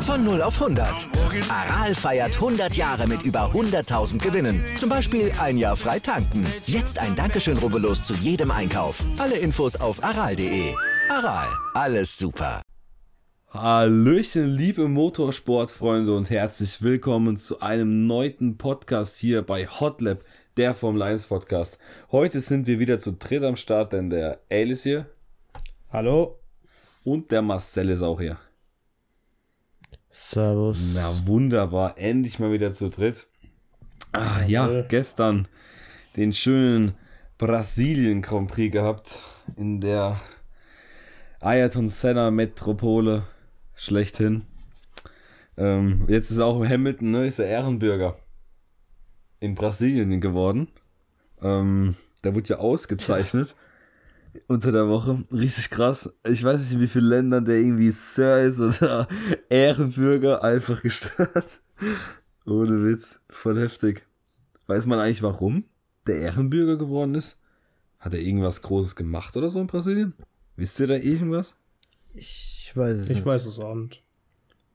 Von 0 auf 100. Aral feiert 100 Jahre mit über 100.000 Gewinnen. Zum Beispiel ein Jahr frei tanken. Jetzt ein Dankeschön, rubbellos zu jedem Einkauf. Alle Infos auf aral.de. Aral, alles super. Hallöchen, liebe Motorsportfreunde und herzlich willkommen zu einem neuen Podcast hier bei Hotlap, der Formel 1 Podcast. Heute sind wir wieder zu dritt am Start, denn der Ale ist hier Hallo. und der Marcel ist auch hier. Servus. Na wunderbar, endlich mal wieder zu dritt. Ah ja, gestern den schönen Brasilien Grand Prix gehabt in der Ayrton Senna Metropole schlechthin. Ähm, jetzt ist auch Hamilton, ne, ist er Ehrenbürger in Brasilien geworden. Ähm, der wurde ja ausgezeichnet unter der Woche. Richtig krass. Ich weiß nicht, in wie vielen Ländern der irgendwie Sir ist oder Ehrenbürger einfach gestört. Ohne Witz. Voll heftig. Weiß man eigentlich, warum der Ehrenbürger geworden ist? Hat er irgendwas Großes gemacht oder so in Brasilien? Wisst ihr da irgendwas? Ich weiß es Ich nicht. weiß es auch nicht.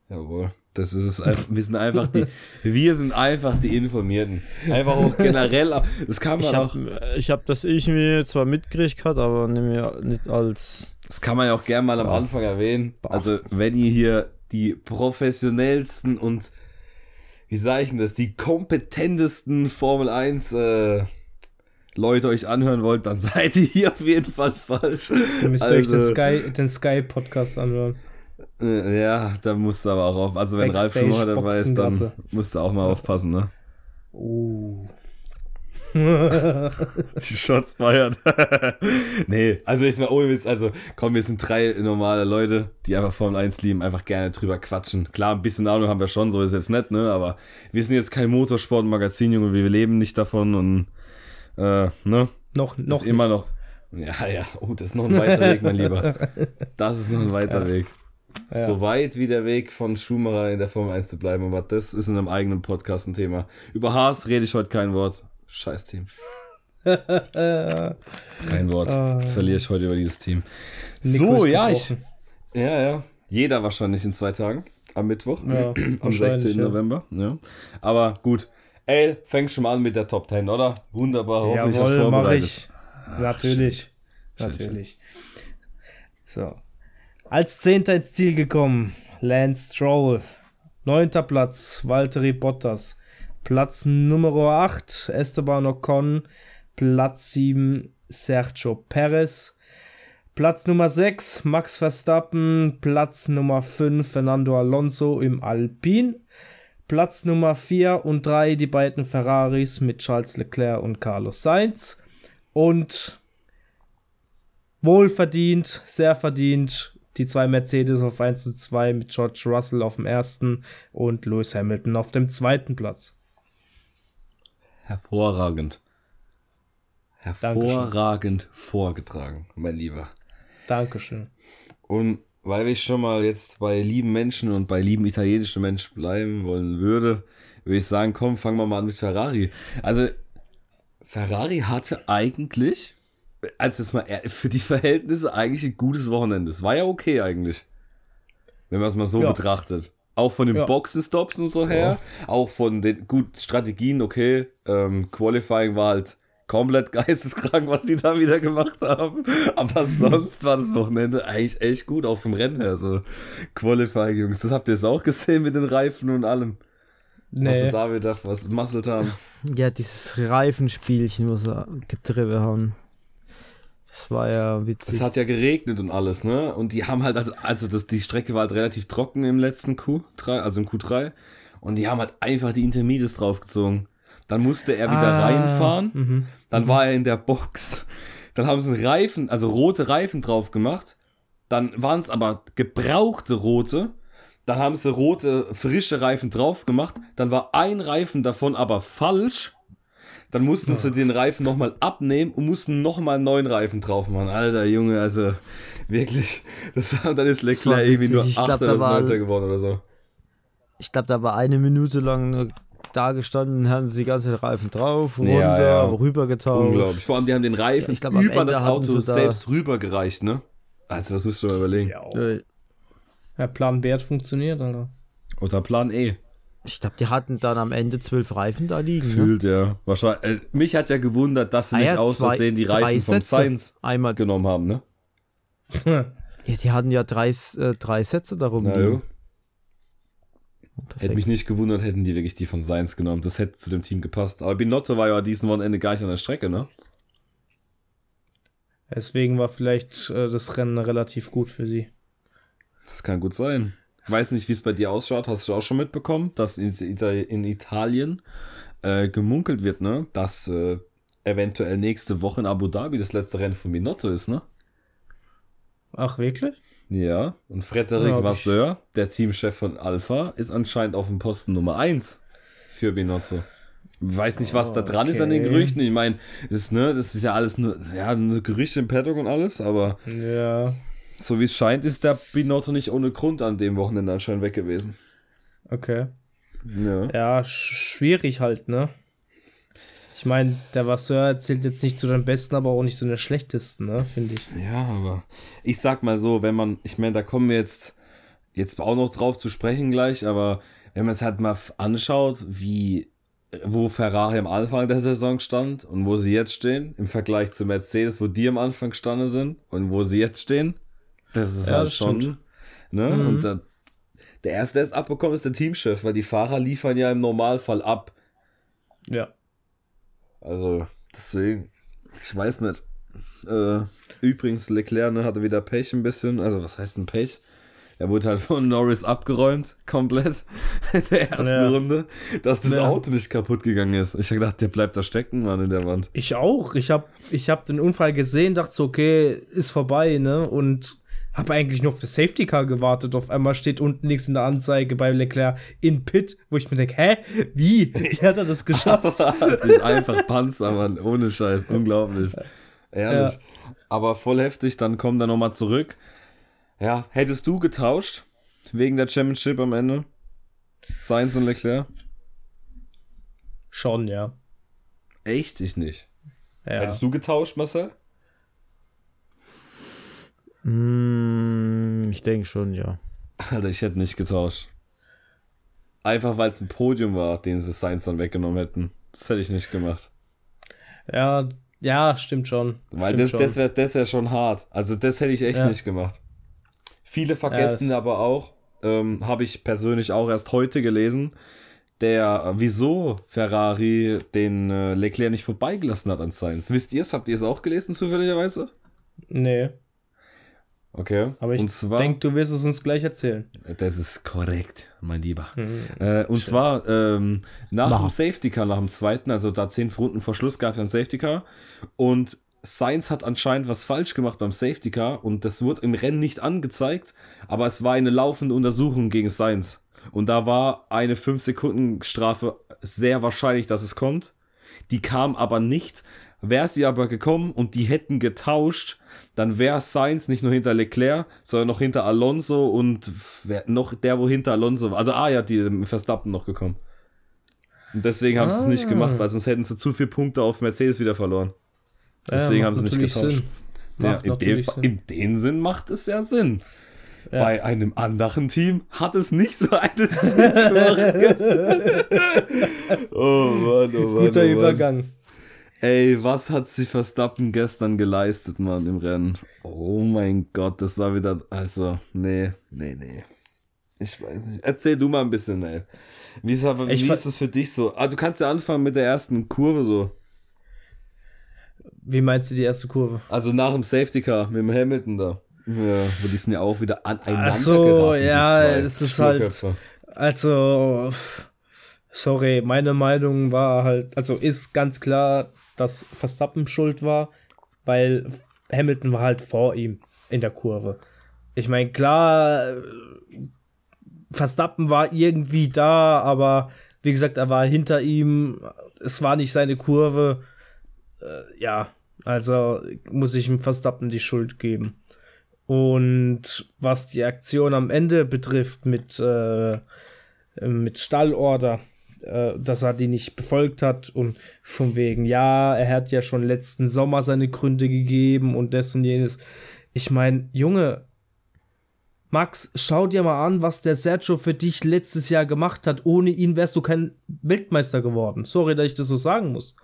Jawohl. Das ist es einfach. Wir sind einfach die, wir sind einfach die Informierten. Einfach auch generell. Das kann man Ich auch. habe ich hab das ich mir zwar mitgekriegt gehabt, aber nicht, als. Das kann man ja auch gerne mal am Ja. Anfang erwähnen. Beachten. Also, wenn ihr hier die professionellsten und, wie sage ich denn das, die kompetentesten Formel 1 äh, Leute euch anhören wollt, dann seid ihr hier auf jeden Fall falsch. Ihr müsst euch den Also, Sky, den Sky Podcast anhören. Äh, ja, da musst du aber auch auf. Also, wenn Ralf Schumacher dabei ist, dann musst du auch mal aufpassen, ne? Uh. Die Shots feiern. nee, also ich mal ohne Witz, also komm, wir sind drei normale Leute, die einfach Formel 1 lieben, einfach gerne drüber quatschen. Klar, ein bisschen Ahnung haben wir schon, so ist jetzt nett, ne? Aber wir sind jetzt kein Motorsportmagazin, Junge, wir leben nicht davon und äh, ne? noch, Noch noch ist immer noch. Ja, ja, oh, das ist noch ein weiter Weg, mein Lieber. Das ist noch ein weiter Weg. Ja. So weit wie der Weg von Schumacher in der Formel 1 zu bleiben, aber das ist in einem eigenen Podcast ein Thema. Über Haas rede ich heute kein Wort. Scheiß Team. Kein Wort. Ah. Verliere ich heute über dieses Team. Nico so, ja, ich. Ja, ja. Jeder wahrscheinlich in zwei Tagen. Am Mittwoch. Ja, am wahrscheinlich, 16. ja. November. Ja. Aber gut. Ey, fängst schon mal an mit der Top 10, oder? Wunderbar. Hoffe ich, hast Jawohl, mache vorbereitet. ich. Natürlich. Schön, Natürlich. So. Als Zehnter ins Ziel gekommen, Lance Stroll. Neunter Platz, Valtteri Bottas. Platz Nummer 8, Esteban Ocon. Platz 7, Sergio Perez. Platz Nummer 6, Max Verstappen. Platz Nummer 5, Fernando Alonso im Alpin. Platz Nummer 4 und 3, die beiden Ferraris mit Charles Leclerc und Carlos Sainz. Und wohlverdient, sehr verdient, die zwei Mercedes auf 1 zu 2 mit George Russell auf dem ersten und Lewis Hamilton auf dem zweiten Platz. Hervorragend. Hervorragend vorgetragen, mein Lieber. Dankeschön. Und weil ich schon mal jetzt bei lieben Menschen und bei lieben italienischen Menschen bleiben wollen würde, würde ich sagen, komm, fangen wir mal an mit Ferrari. Also, Ferrari hatte eigentlich, also jetzt mal ehr- für die Verhältnisse eigentlich ein gutes Wochenende. Es war ja okay eigentlich. Wenn man es mal so Ja. betrachtet. Auch von den Ja. Boxenstops und so her, auch von den gut Strategien, okay. Ähm, Qualifying war halt komplett geisteskrank, was die da wieder gemacht haben. Aber sonst war das Wochenende eigentlich echt gut, auch vom Rennen her. So Qualifying, Jungs. Das habt ihr jetzt auch gesehen mit den Reifen und allem. Was sie Nee, da wieder was masselt haben. Ja, dieses Reifenspielchen, was sie getrieben haben. Das war ja witzig. Es hat ja geregnet und alles, ne? Und die haben halt, also, also das, die Strecke war halt relativ trocken im letzten Q3, also im Q3. Und die haben halt einfach die Intermediates draufgezogen. Dann musste er wieder Ah, reinfahren. mhm. Dann war er in der Box. Dann haben sie einen Reifen, also rote Reifen drauf gemacht. Dann waren es aber gebrauchte rote. Dann haben sie rote, frische Reifen drauf gemacht. Dann war ein Reifen davon aber falsch. Dann mussten sie den Reifen nochmal abnehmen und mussten nochmal einen neuen Reifen drauf machen. Alter Junge, also wirklich. Das war, dann ist Leclerc irgendwie nur Ich glaub, 8. da oder war- 9. geworden oder so. Ich glaube, da war eine Minute lang da gestanden, haben sie die ganze Reifen drauf, runter, Ja, ja. rübergetauscht. Unglaublich. Vor allem, die haben den Reifen Ich glaub, über das Auto da- selbst rübergereicht, ne? Also, das musst du mal überlegen. Ja, Plan B hat funktioniert, Alter. Oder Plan E. Ich glaube, die hatten dann am Ende zwölf Reifen da liegen. Ne? Fühlt, ja. Wahrscheinlich. Äh, mich hat ja gewundert, dass sie Ah nicht ja, aus Versehen die Reifen vom Sätze. Science Einmal, genommen haben, ne? ja, die hatten ja drei, äh, drei Sätze darum. Na liegen. Hätte mich nicht gewundert, hätten die wirklich die von Science genommen. Das hätte zu dem Team gepasst. Aber Binotto war ja diesen Wochenende gar nicht an der Strecke, ne? Deswegen war vielleicht äh, das Rennen relativ gut für sie. Das kann gut sein. Weiß nicht, wie es bei dir ausschaut. Hast du auch schon mitbekommen, dass in, Ita- in Italien äh, gemunkelt wird, ne? Dass äh, eventuell nächste Woche in Abu Dhabi das letzte Rennen von Binotto ist, ne? Ach, wirklich? Ja. Und Frederic Ja, Vasseur, der Teamchef von Alpha, ist anscheinend auf dem Posten Nummer 1 für Binotto. Weiß nicht, was da dran ist an den Okay. Gerüchten. Ich meine, das, ist, ne, das ist ja alles nur, ja, nur Gerüchte im Paddock und alles, aber Ja, so wie es scheint, ist der Binotto nicht ohne Grund an dem Wochenende anscheinend weg gewesen. okay. Ja. Ja, sch schwierig halt, ne? Ich meine, der Vasseur zählt jetzt nicht zu den besten, aber auch nicht zu den schlechtesten, ne, finde ich. Ja, aber ich sag mal so, wenn man, ich meine, da kommen wir jetzt, jetzt auch noch drauf zu sprechen gleich, aber wenn man es halt mal anschaut, wie, wo Ferrari am Anfang der Saison stand und wo sie jetzt stehen, im Vergleich zu Mercedes, wo die am Anfang gestanden sind und wo sie jetzt stehen, das ist Ja, halt das schon, stimmt. ne, Mhm. und da, der erste, der es abbekommt, ist der Teamchef, weil die Fahrer liefern ja im Normalfall ab. Ja. Also, deswegen, ich weiß nicht. Äh, übrigens, Leclerc ne, hatte wieder Pech ein bisschen. Also, was heißt ein Pech? Er wurde halt von Norris abgeräumt, komplett, in der ersten Ja. Runde, dass das Ja. Auto nicht kaputt gegangen ist. Ich hab gedacht, der bleibt da stecken, Mann, in der Wand. Ich auch. Ich habe ich hab den Unfall gesehen, dachte so, okay, ist vorbei, ne? Und habe eigentlich nur auf das Safety Car gewartet. Auf einmal steht unten nichts in der Anzeige bei Leclerc in Pit, wo ich mir denke, hä? Wie? Wie hat er das geschafft? Sich einfach Panzer, Mann, ohne Scheiß, unglaublich. Ehrlich. Aber voll heftig, dann kommt er nochmal zurück. Ja, hättest du getauscht? Wegen der Championship am Ende? Sainz und Leclerc? Schon, ja. Echt? Ich nicht. ja. Hättest du getauscht, Marcel? Mm, ich denke schon, ja. Alter, ich hätte nicht getauscht. Einfach weil es ein Podium war, den sie Sainz dann weggenommen hätten. Das hätte ich nicht gemacht. Ja, ja, stimmt schon. Weil stimmt das, schon. das wäre das wär schon hart. Also das hätte ich echt Ja. nicht gemacht. Viele vergessen das- aber auch, ähm, habe ich persönlich auch erst heute gelesen, der, wieso Ferrari den äh, Leclerc nicht vorbeigelassen hat an Sainz. Wisst ihr es? Habt ihr es auch gelesen zufälligerweise? Nee, Okay. aber ich und zwar, denke, du wirst es uns gleich erzählen. das ist korrekt, mein Lieber. Hm. Äh, und zwar ähm, nach Mach. dem Safety Car, nach dem zweiten, also da zehn Runden vor Schluss gab es ein Safety Car und Sainz hat anscheinend was falsch gemacht beim Safety Car und das wurde im Rennen nicht angezeigt, aber es war eine laufende Untersuchung gegen Sainz. Und da war eine 5-Sekunden-Strafe sehr wahrscheinlich, dass es kommt. Die kam aber nicht. Wäre sie aber gekommen und die hätten getauscht, dann wäre Sainz nicht nur hinter Leclerc, sondern noch hinter Alonso und noch der, wo hinter Alonso war. Also, ah ja, die Verstappen noch gekommen. Und deswegen haben sie es nicht Ah. gemacht, weil sonst hätten sie zu viele Punkte auf Mercedes wieder verloren. Deswegen Ja, haben sie nicht getauscht. Ja, in, dem, Sinn. in dem Sinn macht es ja Sinn. Ja. Bei einem anderen Team hat es nicht so einen Sinn gemacht. Oh Mann, oh Mann. Guter oh Mann. Übergang. Ey, was hat sich Verstappen gestern geleistet, Mann, im Rennen? Oh mein Gott, das war wieder. Also, nee, nee, nee. Ich weiß nicht. Erzähl du mal ein bisschen, ey. Wie ist, aber, wie ist das für dich so? Ah, du kannst ja anfangen mit der ersten Kurve so. Wie meinst du die erste Kurve? Also nach dem Safety Car mit dem Hamilton da. Ja, wo die sind ja auch wieder aneinander Ach so, geraten, ja, es ist halt-. Also, sorry, meine Meinung war halt, also ist ganz klar, dass Verstappen schuld war, weil Hamilton war halt vor ihm in der Kurve. Ich meine, klar, äh, Verstappen war irgendwie da, aber wie gesagt, er war hinter ihm. Es war nicht seine Kurve. Äh, ja, also muss ich ihm Verstappen die Schuld geben. Und was die Aktion am Ende betrifft mit, äh, mit Stallorder, äh, dass er die nicht befolgt hat und von wegen, ja, er hat ja schon letzten Sommer seine Gründe gegeben und das und jenes. Ich meine, Junge, Max, schau dir mal an, was der Sergio für dich letztes Jahr gemacht hat. Ohne ihn wärst du kein Weltmeister geworden. Sorry, dass ich das so sagen muss.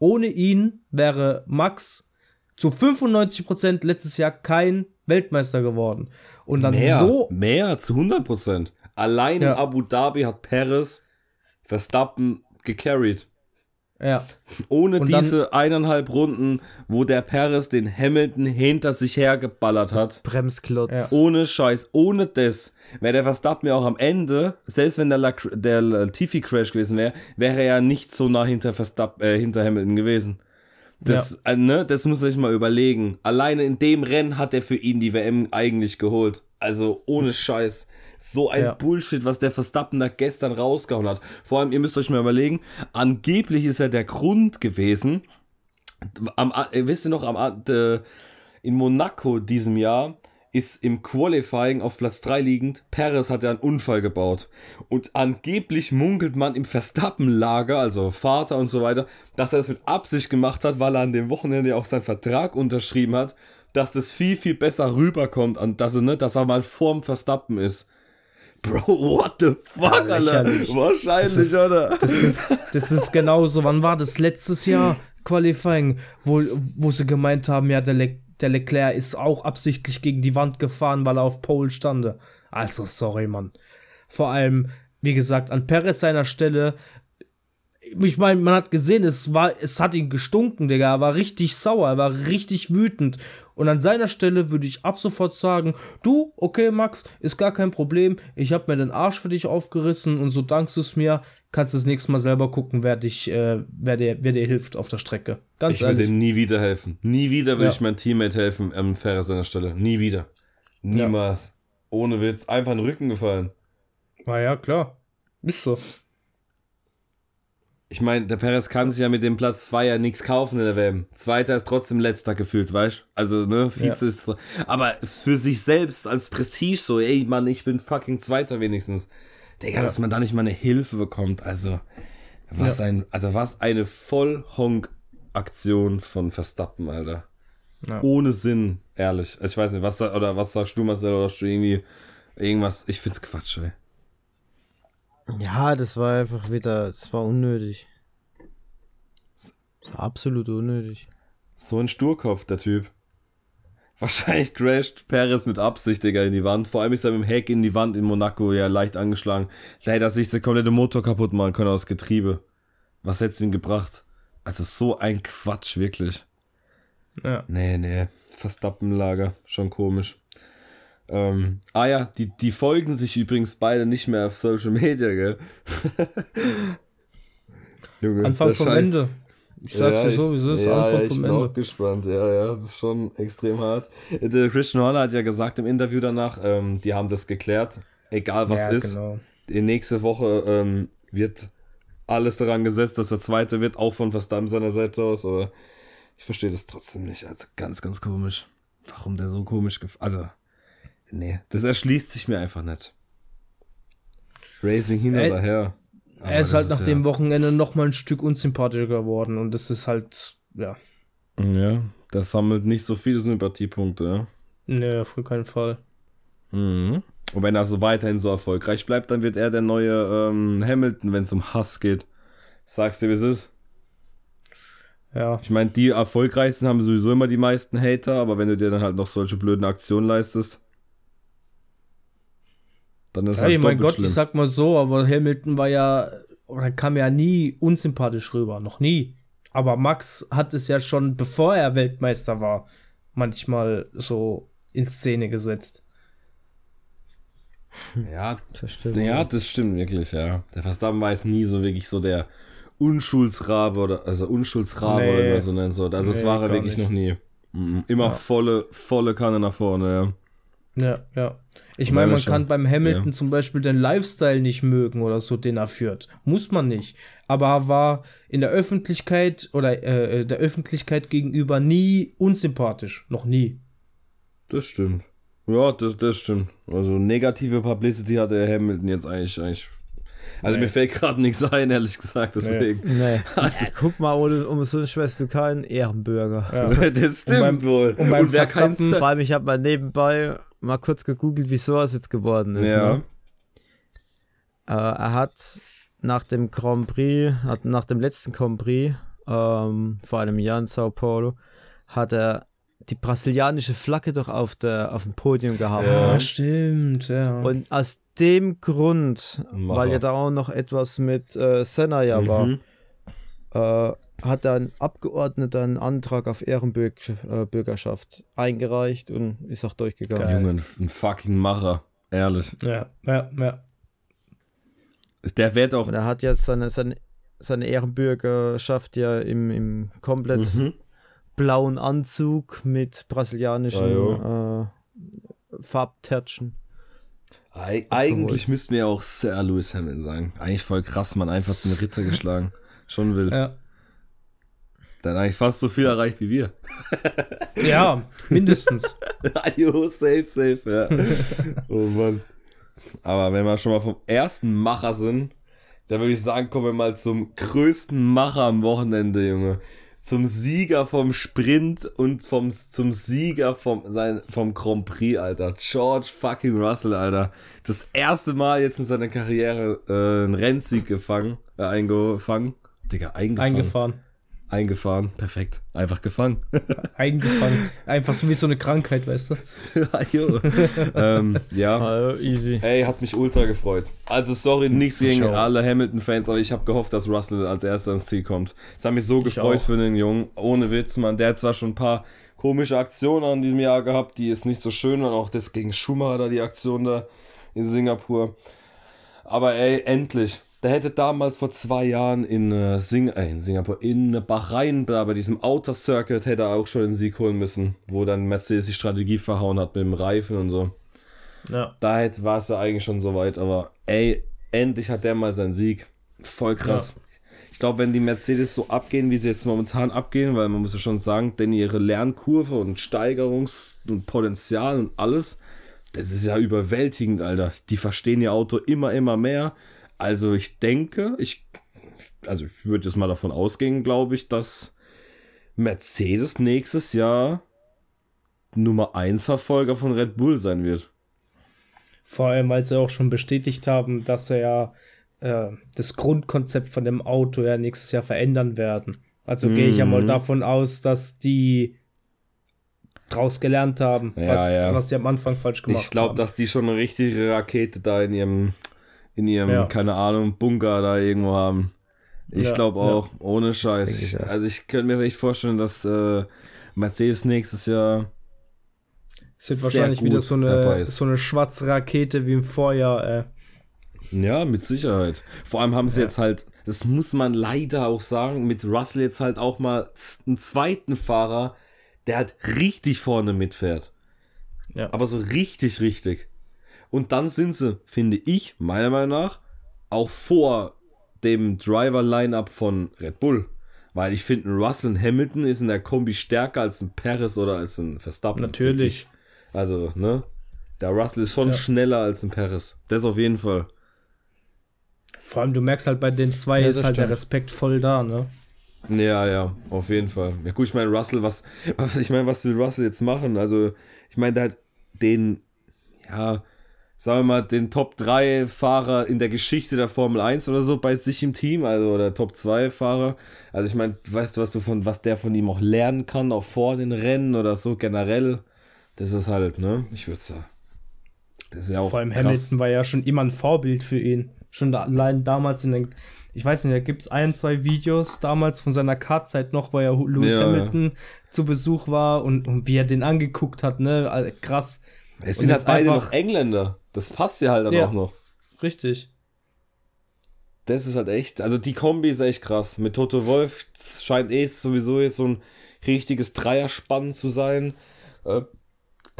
Ohne ihn wäre Max zu 95% letztes Jahr kein Weltmeister geworden. Und dann mehr, so. Mehr, zu 100 Prozent. Allein Ja. in Abu Dhabi hat Perez Verstappen gecarried. Ja, Ohne Und dann- diese eineinhalb Runden, wo der Perez den Hamilton hinter sich hergeballert hat. Bremsklotz. Ja. Ohne Scheiß, ohne das, wäre der Verstappen ja auch am Ende, selbst wenn der, Lac- der Latifi-Crash gewesen wäre, wäre er ja nicht so nah hinter, Verstappen, äh, hinter Hamilton gewesen. Das, äh, ne, das muss ich mal überlegen. Alleine in dem Rennen hat er für ihn die WM eigentlich geholt. Also ohne Scheiß. So ein Ja. Bullshit, was der Verstappen da gestern rausgehauen hat. Vor allem, ihr müsst euch mal überlegen, angeblich ist er der Grund gewesen, am, äh, wisst ihr noch, am, äh, in Monaco diesem Jahr ist im Qualifying auf Platz 3 liegend, Perez hat ja einen Unfall gebaut. Und angeblich munkelt man im Verstappen-Lager, also Vater und so weiter, dass er es mit Absicht gemacht hat, weil er an dem Wochenende ja auch seinen Vertrag unterschrieben hat, dass das viel, viel besser rüberkommt, und dass er, ne, dass er mal vorm Verstappen ist. Bro, what the fuck, Ja, Alter? Wahrscheinlich, Das ist- oder? das ist, das ist genauso. Wann war das? Letztes Jahr Qualifying, wo, wo sie gemeint haben, ja, der, Le der Leclerc ist auch absichtlich gegen die Wand gefahren, weil er auf Pole stande. Also, sorry, Mann. Vor allem, wie gesagt, an Perez seiner Stelle. Ich meine, man hat gesehen, es war, es hat ihn gestunken, Digga. Er war richtig sauer, er war richtig wütend. Und an seiner Stelle würde ich ab sofort sagen, du, okay, Max, ist gar kein Problem. Ich habe mir den Arsch für dich aufgerissen und so dankst du es mir. Kannst das nächste Mal selber gucken, wer dich, äh, wer dir, wer dir hilft auf der Strecke. Ganz Ich würde ihm nie wieder helfen. Nie wieder würde Ja. ich meinem Teammate helfen, ähm, Ferris an der Stelle. Nie wieder. Niemals. Ohne Witz. Einfach in den Rücken gefallen. Ah ja, klar. Ist so. Ich meine, der Perez kann sich ja mit dem Platz 2 ja nichts kaufen in der WM. Zweiter ist trotzdem letzter gefühlt, weißt Also, ne, Vize ist. Aber für sich selbst als Prestige so, ey, Mann, ich bin fucking Zweiter wenigstens. Digga, Ja. dass man da nicht mal eine Hilfe bekommt. Also, was Ja. ein, also was eine Vollhonk-Aktion von Verstappen, Alter. Ja. Ohne Sinn, ehrlich. Ich weiß nicht, was oder was sagst du, Marcel, oder hast du irgendwie irgendwas? Ich find's Quatsch, ey. Ja, das war einfach wieder, das war unnötig. Das war absolut unnötig. So ein Sturkopf, der Typ. Wahrscheinlich crasht Perez mit Absicht, Digga, in die Wand. Vor allem ist er mit dem Heck in die Wand in Monaco ja leicht angeschlagen. Leider sich der komplette Motor kaputt machen können aus Getriebe. Was hätt's ihm gebracht? Also so ein Quatsch, wirklich. Ja. Nee, nee. Verstappenlager. Schon komisch. Ähm, ah ja, die, die folgen sich übrigens beide nicht mehr auf Social Media, gell? Junge, Anfang vom Ende. Ich sag's dir ich- so, wie es ist. Ja, Anfang ja, ich vom bin auch gespannt. Ja, ja, das ist schon extrem hart. Der Christian Horner hat ja gesagt im Interview danach, ähm, die haben das geklärt. Egal was ja, ist. genau. Die nächste Woche ähm, wird alles daran gesetzt, dass der zweite wird, auch von Verstappen seiner Seite aus. Aber ich verstehe das trotzdem nicht. Also ganz, ganz komisch. Warum der so komisch Also, nee, das erschließt sich mir einfach nicht. Racing hin Ey, oder her. Aber Er ist halt nach ja- dem Wochenende noch mal ein Stück unsympathischer geworden und das ist halt, ja, Ja, das sammelt nicht so viele Sympathiepunkte, ja. ne, auf keinen Fall. Mhm. Und wenn er so weiterhin so erfolgreich bleibt, dann wird er der neue ähm, Hamilton, wenn es um Hass geht. Sagst du, wie es ist? Ja, Ich meine, die erfolgreichsten haben sowieso immer die meisten Hater, aber wenn du dir dann halt noch solche blöden Aktionen leistest, dann ist Ey, halt mein Gott, schlimm. ich sag mal so, aber Hamilton war ja, oder kam ja nie unsympathisch rüber, noch nie. Aber Max hat es ja schon, bevor er Weltmeister war, manchmal so in Szene gesetzt. ja, Das stimmt. ja, das stimmt wirklich, ja. Der Verstappen war jetzt nie so wirklich so der Unschuldsrabe oder, also Unschuldsrabe Nee. oder wie man so nennen soll. Also das Nee, war er wirklich nicht. noch nie. Mhm. Immer Ja. volle, volle Kanne nach vorne, ja. Ja, ja. Ich meine, man kann beim Hamilton ja. zum Beispiel den Lifestyle nicht mögen oder so, den er führt. Muss man nicht. Aber er war in der Öffentlichkeit oder äh, der Öffentlichkeit gegenüber nie unsympathisch. Noch nie. Das stimmt. Ja, das, das stimmt. Also negative Publicity hatte der Hamilton jetzt eigentlich, eigentlich Also Nee. mir fällt gerade nichts ein, ehrlich gesagt, deswegen. Nee. Also, guck mal, ohne, um so eine Schwester du keinen Ehrenbürger. Ja. Das stimmt beim- wohl. und beim wer kein Vor allem, ich habe mal nebenbei mal kurz gegoogelt, wieso es jetzt geworden ist. Ja. Ne? Äh, er hat nach dem Grand Prix, hat nach dem letzten Grand Prix, ähm, vor einem Jahr in Sao Paulo, hat er die brasilianische Flagge doch auf, der, auf dem Podium gehabt. Ja. ne? stimmt, ja. Und aus dem Grund, Macher. weil ja da auch noch etwas mit äh, Senna ja war, Mhm. äh, hat ein Abgeordneter einen Antrag auf Ehrenbürgerschaft eingereicht und ist auch durchgegangen. Geil. Junge, ein, fucking Macher. Ehrlich. ja, ja, ja. Der wird auch. Und er hat jetzt seine, seine, seine Ehrenbürgerschaft ja im, im komplett Mhm. blauen Anzug mit brasilianischen äh, Farbtätschen. Eig eigentlich müssten wir auch Sir Lewis Hamilton sagen. Eigentlich voll krass, man. Einfach zum Ritter geschlagen. Schon wild. ja. Dann eigentlich fast so viel erreicht wie wir. Ja, mindestens. jo, safe, safe, ja. oh Mann. Aber wenn wir schon mal vom ersten Macher sind, dann würde ich sagen, kommen wir mal zum größten Macher am Wochenende, Junge. Zum Sieger vom Sprint und vom, zum Sieger vom, sein, vom Grand Prix, Alter. George fucking Russell, Alter. Das erste Mal jetzt in seiner Karriere äh, einen Rennsieg gefangen, äh, eingefangen. Digga, eingefangen. Eingefahren. Eingefahren, perfekt. Einfach gefangen. Eingefangen. Einfach so wie so eine Krankheit, weißt du? jo. ähm, ja. Also easy. Ey, hat mich ultra gefreut. Also sorry, nichts gegen auch. alle Hamilton-Fans, aber ich habe gehofft, dass Russell als erster ins Ziel kommt. Es hat mich so gefreut auch. für den Jungen. Ohne Witz, man. Der hat zwar schon ein paar komische Aktionen an diesem Jahr gehabt, die ist nicht so schön waren. Auch das gegen Schumacher, da die Aktion da in Singapur. Aber ey, endlich. Der hätte damals vor zwei Jahren in, äh, Sing äh, in Singapur, in Bahrain, da bei diesem Outer Circuit, hätte er auch schon den Sieg holen müssen, wo dann Mercedes die Strategie verhauen hat mit dem Reifen und so. Ja. Da hätte- war es ja eigentlich schon soweit, aber ey, endlich hat der mal seinen Sieg. Voll krass. Ich glaube, wenn die Mercedes so abgehen, wie sie jetzt momentan abgehen, weil man muss ja schon sagen, denn ihre Lernkurve und Steigerungs- und Potenzial und alles, das ist ja überwältigend, Alter. Die verstehen ihr Auto immer, immer mehr. Also ich denke, ich, also ich würde jetzt mal davon ausgehen, glaube ich, dass Mercedes nächstes Jahr Nummer 1 Verfolger von Red Bull sein wird. Vor allem, weil sie auch schon bestätigt haben, dass sie ja äh, das Grundkonzept von dem Auto ja nächstes Jahr verändern werden. Also gehe ich ja mal Mhm. davon aus, dass die draus gelernt haben, Ja, was, ja. was die am Anfang falsch gemacht Ich glaube, haben. dass die schon eine richtige Rakete da in ihrem, in ihrem, Ja. keine Ahnung, Bunker da irgendwo haben. Ich Ja, glaube auch, ohne Scheiß. Ich, Ich, ja. also ich könnte mir echt vorstellen, dass äh, Mercedes nächstes Jahr Es wird sehr wahrscheinlich gut wieder so dabei eine, ist. so eine schwarze Rakete wie im Vorjahr. Äh. Ja, mit Sicherheit. Vor allem haben sie jetzt halt, das muss man leider auch sagen, mit Russell jetzt halt auch mal einen zweiten Fahrer, der halt richtig vorne mitfährt. Ja. Aber so richtig, richtig. Und dann sind sie, finde ich, meiner Meinung nach, auch vor dem Driver-Line-Up von Red Bull. Weil ich finde, ein Russell und Hamilton ist in der Kombi stärker als ein Perez oder als ein Verstappen. Natürlich. Also, ne? Der Russell ist schon Ja. schneller als ein Perez. Das auf jeden Fall. Vor allem, du merkst halt bei den zwei Ja, ist halt der stimmt. Respekt voll da, ne? Ja, ja, auf jeden Fall. Ja gut, ich meine, Russell, was, was ich meine, was will Russell jetzt machen? Also, ich meine, der hat den, ja, sagen wir mal, den Top 3 Fahrer in der Geschichte der Formel 1 oder so bei sich im Team, also oder Top 2 Fahrer. Also ich meine, weißt du, was du von, was der von ihm auch lernen kann, auch vor den Rennen oder so generell? Das ist halt, ne? Ich würde sagen. Das ist ja auch Vor allem krass. Hamilton war ja schon immer ein Vorbild für ihn. Schon da, allein damals in den, ich weiß nicht, da gibt es ein, zwei Videos damals von seiner Kartzeit noch, wo ja Lewis Ja, Hamilton zu Besuch war und, und wie er den angeguckt hat, ne? Also, krass. Es sind halt beide einfach- noch Engländer. Das passt ja halt dann Ja. auch noch. Richtig. Das ist halt echt, also die Kombi ist echt krass. Mit Toto Wolf scheint eh sowieso jetzt so ein richtiges Dreierspann zu sein. Äh,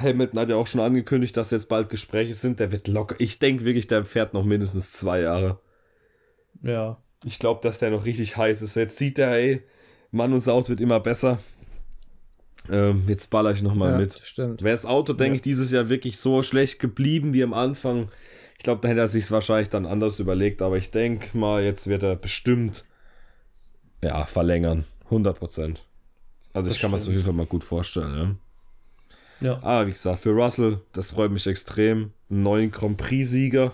Hamilton hat ja auch schon angekündigt, dass jetzt bald Gespräche sind. Der wird locker. Ich denke wirklich, der fährt noch mindestens zwei Jahre. Ja. Ich glaube, dass der noch richtig heiß ist. Jetzt sieht er, ey, Mann, unser Auto wird immer besser. Ähm, jetzt baller ich nochmal Ja, mit. stimmt. Wäre das Auto, denke Ja. ich, dieses Jahr wirklich so schlecht geblieben wie am Anfang, Ich glaube, da hätte er sich wahrscheinlich dann anders überlegt, aber ich denke mal, jetzt wird er bestimmt ja, verlängern. 100 Prozent. Also Das ich kann mir das auf jeden Fall mal gut vorstellen, ja. Ja. Aber wie gesagt, für Russell, das freut mich extrem. Einen neuen Grand Prix-Sieger.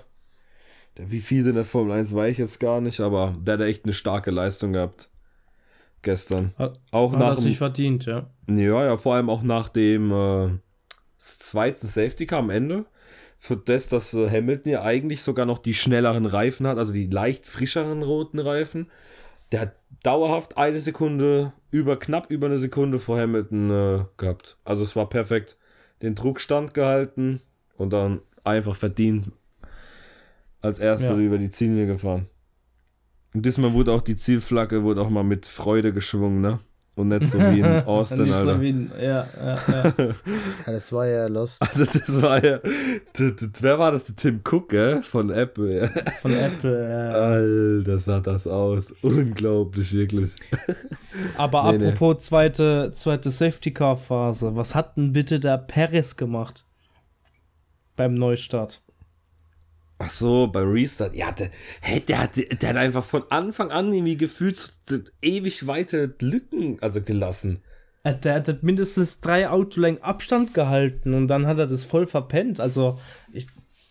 Der, wie viel in der Formel 1 weiß ich jetzt gar nicht, aber der hat echt eine starke Leistung gehabt. Gestern. Hat, Auch hat nach er sich verdient, ja. ja, ja, vor allem auch nach dem äh, zweiten Safety Car am Ende. Für das, dass äh, Hamilton ja eigentlich sogar noch die schnelleren Reifen hat, also die leicht frischeren roten Reifen. Der hat dauerhaft eine Sekunde, über knapp über eine Sekunde vor Hamilton äh, gehabt. Also es war perfekt. Den Druck standgehalten und dann einfach verdient als erster Ja. über die Ziellinie gefahren. Und diesmal wurde auch die Zielflagge wurde auch mal mit Freude geschwungen, ne? Und nicht so wie in Austin, Nicht so Alter. wie ein- ja, ja, ja. Ja, das war ja Lost. Also das war ja, wer war das? Der Tim Cook, gell? Von Apple. Von Apple. Ja. Alter, sah das aus. Unglaublich, wirklich. Aber Nee, nee. apropos zweite, zweite Safety Car Phase, was hat denn bitte der Perez gemacht? Beim Neustart. Ach so, bei Restart. Ja, der, hey, der, hat, der hat einfach von Anfang an irgendwie gefühlt ewig weite Lücken also gelassen. Äh, Der hat mindestens drei Autolängen Abstand gehalten und dann hat er das voll verpennt. Also, ich,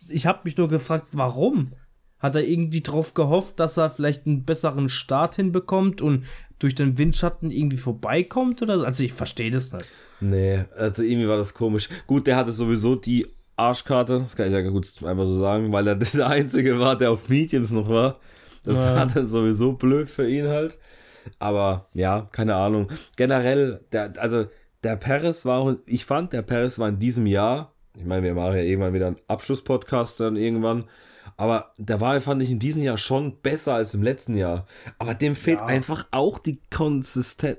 ich habe mich nur gefragt, warum? Hat er irgendwie drauf gehofft, dass er vielleicht einen besseren Start hinbekommt und durch den Windschatten irgendwie vorbeikommt? Oder? Also, ich verstehe das nicht. Nee, also irgendwie war das komisch. Gut, der hatte sowieso die Arschkarte, das kann ich ja gut einfach so sagen, weil er der Einzige war, der auf Mediums noch war. Das Ja. war dann sowieso blöd für ihn halt. Aber ja, keine Ahnung. Generell, der, also der Perez war, ich fand, der Perez war in diesem Jahr, ich meine, wir machen ja irgendwann wieder einen Abschlusspodcast dann irgendwann, aber der war, fand ich, in diesem Jahr schon besser als im letzten Jahr. Aber dem fehlt Ja. einfach auch die Konsistenz.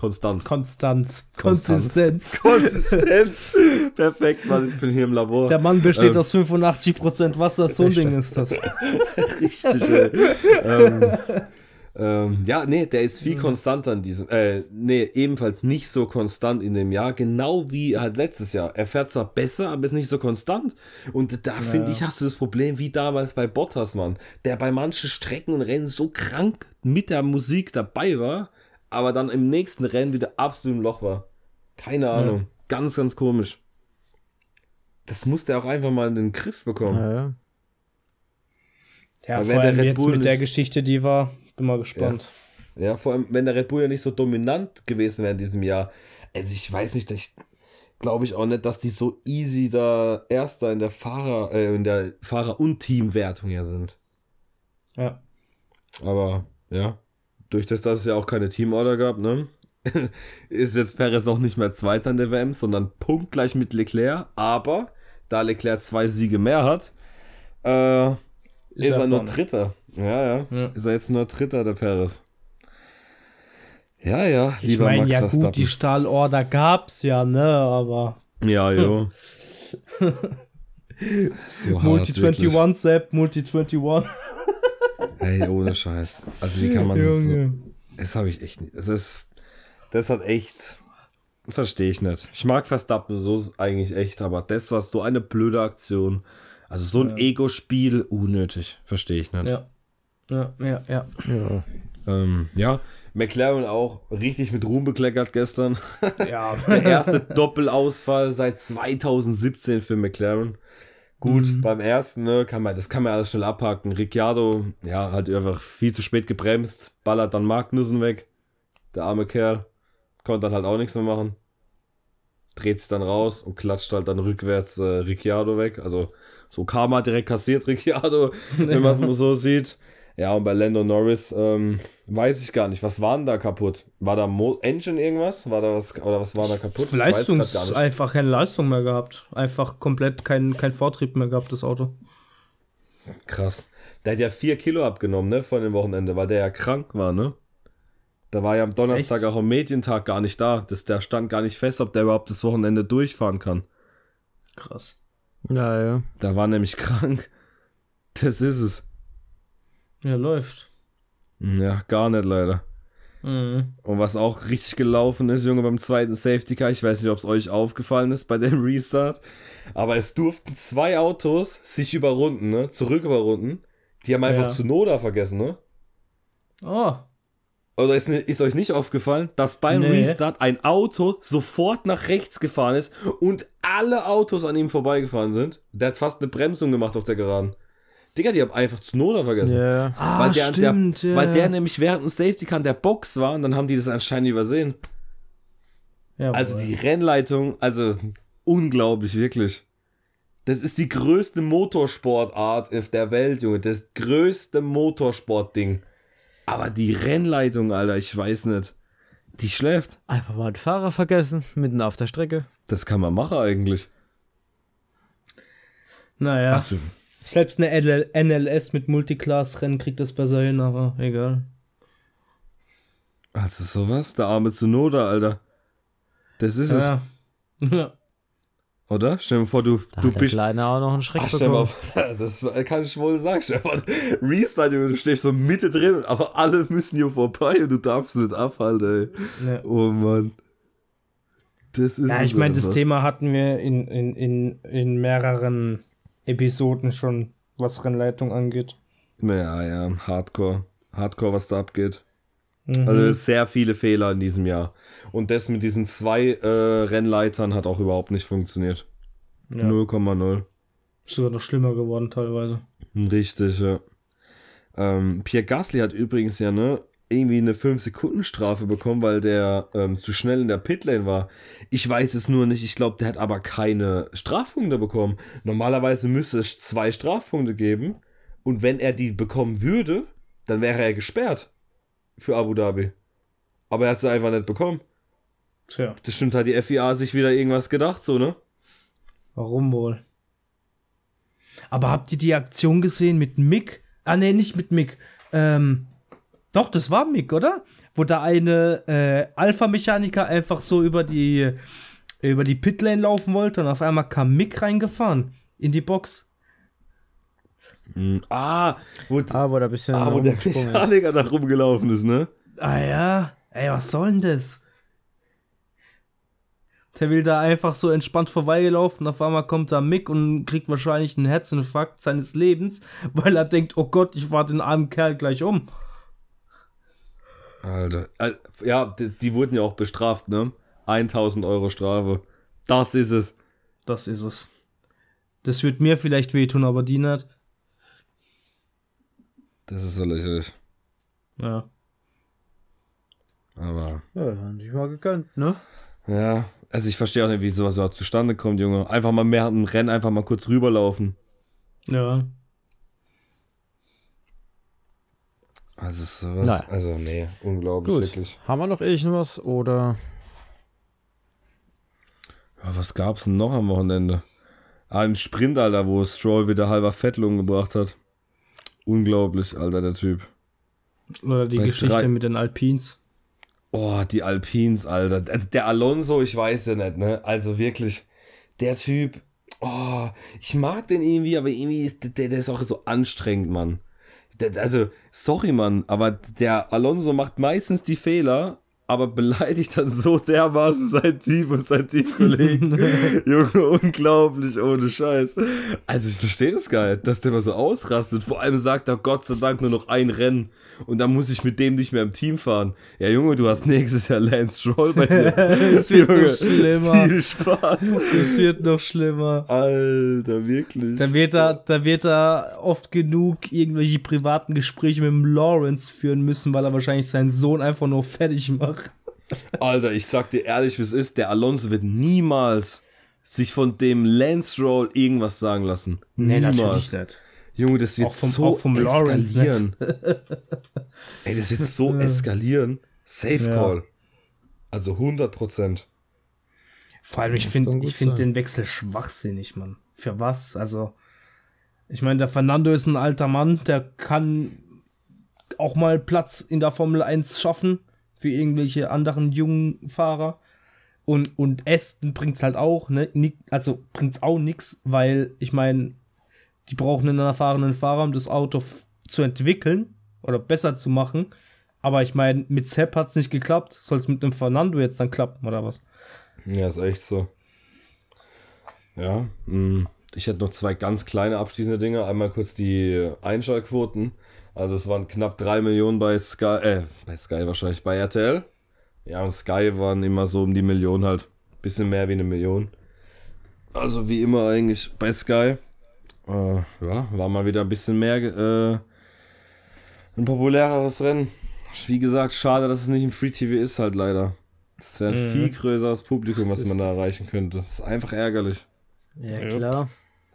Konstanz. Konstanz. Konsistenz. Konsistenz. Perfekt, Mann, ich bin hier im Labor. Der Mann besteht Ähm. aus 85% Wasser, so ein Ding ist das. Richtig, ey. ähm, ähm, ja, nee, der ist viel konstanter in diesem, äh, nee, ebenfalls nicht so konstant in dem Jahr, genau wie halt letztes Jahr. Er fährt zwar besser, aber ist nicht so konstant. Und da finde ich, hast du das Problem wie damals bei Bottas, Mann, der bei manchen Strecken und Rennen so krank mit der Musik dabei war, aber dann im nächsten Rennen wieder absolut im Loch war. Keine Ahnung. Ganz, ganz komisch. Das musste er auch einfach mal in den Griff bekommen. Ja, ja. Ja, vor wenn der allem Red jetzt Bull mit der Geschichte, die war, bin mal gespannt. Ja, vor allem, wenn der Red Bull ja nicht so dominant gewesen wäre in diesem Jahr. Also ich weiß nicht, ich glaube ich auch nicht, dass die so easy da Erster in der Fahrer, äh, in der Fahrer- und Teamwertung ja sind. Ja. Aber ja, durch das, dass es ja auch keine Teamorder gab, ne? ist jetzt Perez auch nicht mehr Zweiter in der WM, sondern punktgleich mit Leclerc. Aber da Leclerc zwei Siege mehr hat, äh, ist, er er nur. Dritter. Ja, ja, Ja. Ist er jetzt nur Dritter, der Perez. Ja, ja, Ich lieber meine, Max ja gut, die Stahlorder gab's ja, ne, aber Ja, jo. so hart, Multi wirklich. 21, Sepp, Multi 21. Ey, ohne Scheiß. Also wie kann man das so... Das habe ich echt nicht. Das ist... Das hat echt... Verstehe ich nicht. Ich mag Verstappen so eigentlich echt, aber das war so eine blöde Aktion. Also so ein Ja. Ego-Spiel, unnötig. Verstehe ich nicht. Ja. Ja, ja, ja. ja. Ähm, ja, McLaren auch richtig mit Ruhm bekleckert gestern. Ja, Der erste Doppelausfall seit 2017 für McLaren. Gut, Mhm. beim ersten, ne, kann man, das kann man alles schnell abhaken. Ricciardo, ja, hat einfach viel zu spät gebremst, ballert dann Magnussen weg. Der arme Kerl. Konnte dann halt auch nichts mehr machen. Dreht sich dann raus und klatscht halt dann rückwärts äh, Ricciardo weg. Also so Karma direkt kassiert Ricciardo, wenn man es mal so sieht. Ja, und bei Lando Norris, ähm, weiß ich gar nicht, was war denn da kaputt? War da Mo Engine irgendwas? War da was, oder was war da kaputt? Leistungs einfach keine Leistung mehr gehabt. Einfach komplett kein, kein Vortrieb mehr gehabt, das Auto. Krass. Der hat ja vier Kilo abgenommen, ne, von dem Wochenende, weil der ja krank war, ne? Da war ja am Donnerstag Echt? auch am Medientag gar nicht da. Das, der stand gar nicht fest, ob der überhaupt das Wochenende durchfahren kann. Krass. Ja, ja. Da war nämlich krank. Das ist es. Ja, läuft. Ja, gar nicht leider. Mhm. Und was auch richtig gelaufen ist, Junge, beim zweiten Safety Car, ich weiß nicht, ob es euch aufgefallen ist bei dem Restart, aber es durften zwei Autos sich überrunden, ne? Zurück überrunden. Die haben einfach Ja. zu Noda vergessen, ne? Oh. Oder ist, ist euch nicht aufgefallen, dass beim Nee. Restart ein Auto sofort nach rechts gefahren ist und alle Autos an ihm vorbeigefahren sind? Der hat fast eine Bremsung gemacht auf der Geraden. Digga, die haben einfach zu Noda vergessen. Ja. Ah, weil der, stimmt, der, ja. weil der nämlich während dem Safety Car in der Box war und dann haben die das anscheinend übersehen. Jawohl. Also die Rennleitung, also unglaublich, wirklich. Das ist die größte Motorsportart auf der Welt, Junge. Das größte Motorsportding. Aber die Rennleitung, Alter, ich weiß nicht. Die schläft. Einfach mal den Fahrer vergessen, mitten auf der Strecke. Das kann man machen eigentlich. Naja. Also, Selbst eine NL NLS mit Multiclass-Rennen kriegt das besser hin, aber egal. also sowas, der arme Tsunoda, Alter. Das ist es, Ja. ja. oder? Stell dir mal vor, du, Da du hat der bist. Kleine auch noch einen Schreck Ach, stell mal, bekommen. das kann ich wohl sagen, Stefan. Restart, du stehst so Mitte drin, aber alle müssen hier vorbei und du darfst nicht abhalten, ey. Ja. Oh Mann. Das ist Ja, ich meine, das. Thema hatten wir in, in, in, in mehreren Episoden schon, was Rennleitung angeht. Ja, ja, Hardcore. Hardcore, was da abgeht. Mhm. Also sehr viele Fehler in diesem Jahr. Und das mit diesen zwei äh, Rennleitern hat auch überhaupt nicht funktioniert. ja. 0,0. Ist sogar noch schlimmer geworden teilweise. Richtig, ja. Ähm, Pierre Gasly hat übrigens ja, ne, irgendwie eine 5-Sekunden-Strafe bekommen, weil der ähm, zu schnell in der Pitlane war. Ich weiß es nur nicht. Ich glaube, der hat aber keine Strafpunkte bekommen. Normalerweise müsste es zwei Strafpunkte geben. Und wenn er die bekommen würde, dann wäre er gesperrt für Abu Dhabi. Aber er hat sie einfach nicht bekommen. Tja, Das stimmt, hat die FIA sich wieder irgendwas gedacht, so, ne? warum wohl? Aber habt ihr die Aktion gesehen mit Mick? Ah, nee, nicht mit Mick. Ähm, doch, das war Mick, oder? Wo da eine äh, Alpha-Mechaniker einfach so über die, über die Pitlane laufen wollte und auf einmal kam Mick reingefahren in die Box. Mhm. Ah, wo, Ah, wo der ein bisschen ah, wo der. Mechaniker da rumgelaufen ist, ne? Ah ja, ey, was soll denn das? Der will da einfach so entspannt vorbeigelaufen. Auf einmal kommt da Mick und kriegt wahrscheinlich einen Herzinfarkt seines Lebens, weil er denkt, oh Gott, ich fahr den armen Kerl gleich um. Alter. Al- Ja, die, die wurden ja auch bestraft, ne? 1000 Euro Strafe. Das ist es. Das ist es. Das wird mir vielleicht wehtun, aber die nicht. Das ist so lächerlich. Ja. Aber, Ja, haben sich mal gegönnt, ne? ja. Also ich verstehe auch nicht, wie sowas überhaupt zustande kommt, Junge. Einfach mal mehr im Rennen, einfach mal kurz rüberlaufen. Ja. Also sowas. Naja. Also, nee, unglaublich, Gut. wirklich. Haben wir noch irgendwas oder? Ja, was gab's denn noch am Wochenende? Ah, im Sprint, Alter, wo Stroll wieder halber Fettlung gebracht hat. Unglaublich, Alter, der Typ. Oder die Bei Geschichte drei- mit den Alpins. Oh, die Alpins, Alter. Also der Alonso, ich weiß ja nicht, ne? Also wirklich, der Typ, oh, ich mag den irgendwie, aber irgendwie ist der, der ist auch so anstrengend, Mann. Also, sorry, Mann, aber der Alonso macht meistens die Fehler, aber beleidigt dann so dermaßen sein Team und sein Teamkollegen. Junge, unglaublich, ohne Scheiß. Also, ich verstehe das gar nicht, dass der mal so ausrastet. Vor allem sagt er Gott sei Dank nur noch ein Rennen und dann muss ich mit dem nicht mehr im Team fahren. Ja, Junge, du hast nächstes Jahr Lance Stroll bei dir. Es wird noch Junge, schlimmer. Viel Spaß. Es wird noch schlimmer. Alter, wirklich. Da wird er, da wird er oft genug irgendwelche privaten Gespräche mit dem Lawrence führen müssen, weil er wahrscheinlich seinen Sohn einfach nur fertig macht. Alter, ich sag dir ehrlich, wie es ist, der Alonso wird niemals sich von dem Lance Stroll irgendwas sagen lassen. niemals. nicht. Junge, das wird Auch vom- so auch vom Lawrence eskalieren. Ey, das wird so eskalieren. Safe Ja. Call. Also 100 Prozent. Vor allem, ich finde ich find den Wechsel schwachsinnig, Mann. Für was? Also, ich meine, der Fernando ist ein alter Mann, der kann auch mal Platz in der Formel 1 schaffen für irgendwelche anderen jungen Fahrer. Und, und Aston bringt's halt auch, ne? Also bringt's auch nix, weil ich meine, die brauchen einen erfahrenen Fahrer, um das Auto zu entwickeln oder besser zu machen. Aber ich meine, mit Sepp hat es nicht geklappt. Soll es mit dem Fernando jetzt dann klappen, oder was? Ja, ist echt so. Ja, mh. ich hätte noch zwei ganz kleine abschließende Dinge. Einmal kurz die Einschaltquoten. Also es waren knapp 3 Millionen bei Sky, äh, bei Sky wahrscheinlich, bei RTL. Ja, und Sky waren immer so um die Million halt. Bisschen mehr wie eine Million. Also wie immer eigentlich bei Sky. Äh, ja, war mal wieder ein bisschen mehr äh, ein populäreres Rennen. Wie gesagt, schade, dass es nicht im Free TV ist halt leider. Das wäre ein Mhm. viel größeres Publikum, was man da erreichen könnte. Das ist einfach ärgerlich. Ja, klar.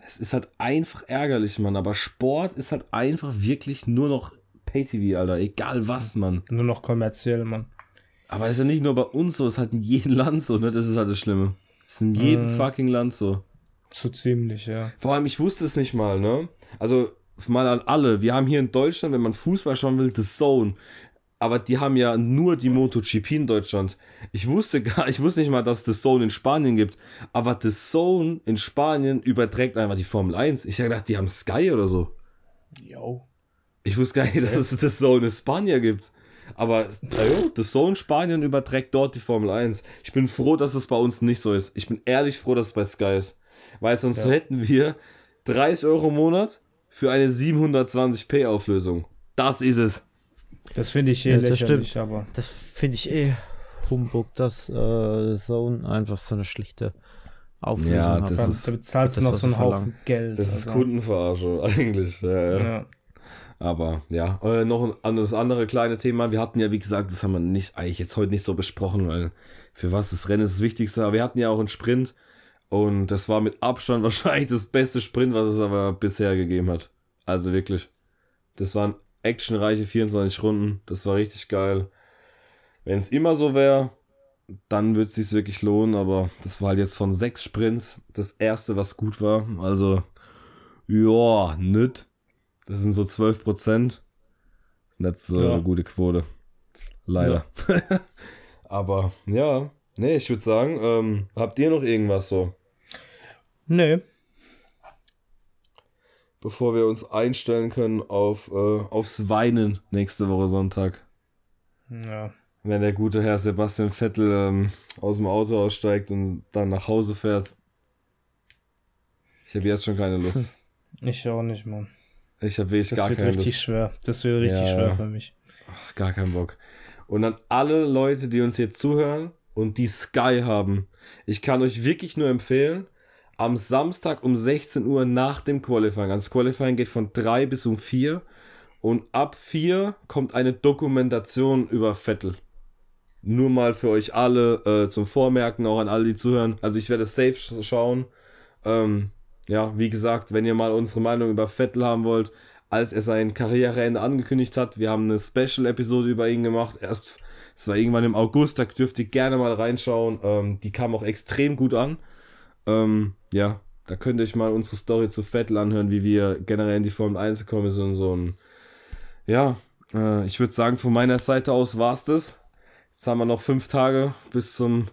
Es ist halt einfach ärgerlich, Mann. Aber Sport ist halt einfach wirklich nur noch Pay-TV, Alter. Egal was, Mann. Nur noch kommerziell, Mann. Aber ist ja nicht nur bei uns so, ist halt in jedem Land so, ne? Das ist halt das Schlimme. Ist in jedem Mhm. fucking Land so. So ziemlich, ja. Vor allem, ich wusste es nicht mal, ne? Also, mal an alle. Wir haben hier in Deutschland, wenn man Fußball schauen will, The Zone. Aber die haben ja nur die MotoGP in Deutschland. Ich wusste gar, ich wusste nicht mal, dass The Zone in Spanien gibt. Aber The Zone in Spanien überträgt einfach die Formel 1. Ich hab gedacht, die haben Sky oder so. Jo. Ich wusste gar nicht, dass es The Zone in Spanien gibt. Aber ajo, The Zone Spanien überträgt dort die Formel 1. Ich bin froh, dass es bei uns nicht so ist. Ich bin ehrlich froh, dass es bei Sky ist. Weil sonst Ja. hätten wir 30 Euro im Monat für eine 720p Auflösung. Das ist es. Das finde ich eh Ja, das lächerlich, stimmt. aber. Das finde ich eh Humbug, dass äh, Zone einfach so eine schlichte Auflösung Ja, hat. das Da, ist- da bezahlst du das noch ist so einen verlangt. Haufen Geld. Das ist also. Kundenverarsche eigentlich. Ja, ja. Ja. Aber ja, äh, noch ein anderes andere kleine Thema. Wir hatten ja, wie gesagt, das haben wir nicht eigentlich jetzt heute nicht so besprochen, weil für was das Rennen ist das Wichtigste. Aber wir hatten ja auch einen Sprint und das war mit Abstand wahrscheinlich das beste Sprint, was es aber bisher gegeben hat. Also wirklich. Das waren actionreiche 24 Runden. Das war richtig geil. Wenn es immer so wäre, dann würde es sich wirklich lohnen. Aber das war halt jetzt von sechs Sprints das erste, was gut war. Also, ja, nüt. Das sind so 12 Prozent. Nicht so Ja. eine gute Quote. Leider. Aber ja, nee, ich würde sagen, ähm, habt ihr noch irgendwas so, Nee. bevor wir uns einstellen können auf, äh, aufs Weinen nächste Woche Sonntag? Ja. Wenn der gute Herr Sebastian Vettel ähm, aus dem Auto aussteigt und dann nach Hause fährt. Ich habe jetzt schon keine Lust. Ich auch nicht, Mann. Ich habe wirklich Das gar wird keine richtig Lust. schwer. Das wird richtig Ja, schwer für mich. Ach, gar keinen Bock. Und an alle Leute, die uns jetzt zuhören und die Sky haben, ich kann euch wirklich nur empfehlen, am Samstag um 16 Uhr nach dem Qualifying. Also das Qualifying geht von 3 bis um 4 und ab 4 kommt eine Dokumentation über Vettel. Nur mal für euch alle äh, zum Vormerken, auch an alle, die zuhören. Also ich werde safe sch- schauen. Ähm, ja, wie gesagt, wenn ihr mal unsere Meinung über Vettel haben wollt, als er sein Karriereende angekündigt hat, wir haben eine Special-Episode über ihn gemacht. Erst, es war irgendwann im August, da dürft ihr gerne mal reinschauen. Ähm, die kam auch extrem gut an. Ähm, ja, da könnt ihr euch mal unsere Story zu Vettel anhören, wie wir generell in die Formel 1 gekommen sind und so. Und ja, äh, ich würde sagen, von meiner Seite aus war's das. Jetzt haben wir noch fünf Tage bis zum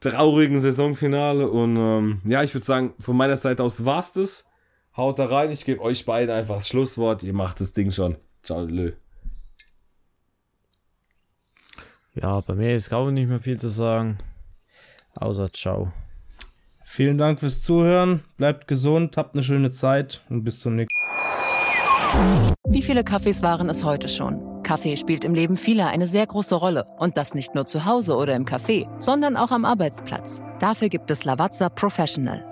traurigen Saisonfinale. Und ähm, ja, ich würde sagen, von meiner Seite aus war's das. Haut da rein, ich gebe euch beiden einfach das Schlusswort. Ihr macht das Ding schon. Ciao, lö. Ja, bei mir ist auch nicht mehr viel zu sagen. Außer ciao. Vielen Dank fürs Zuhören. Bleibt gesund, habt eine schöne Zeit und bis zum nächsten Wie viele Kaffees waren es heute schon? Kaffee spielt im Leben vieler eine sehr große Rolle. Und das nicht nur zu Hause oder im Café, sondern auch am Arbeitsplatz. Dafür gibt es Lavazza Professional.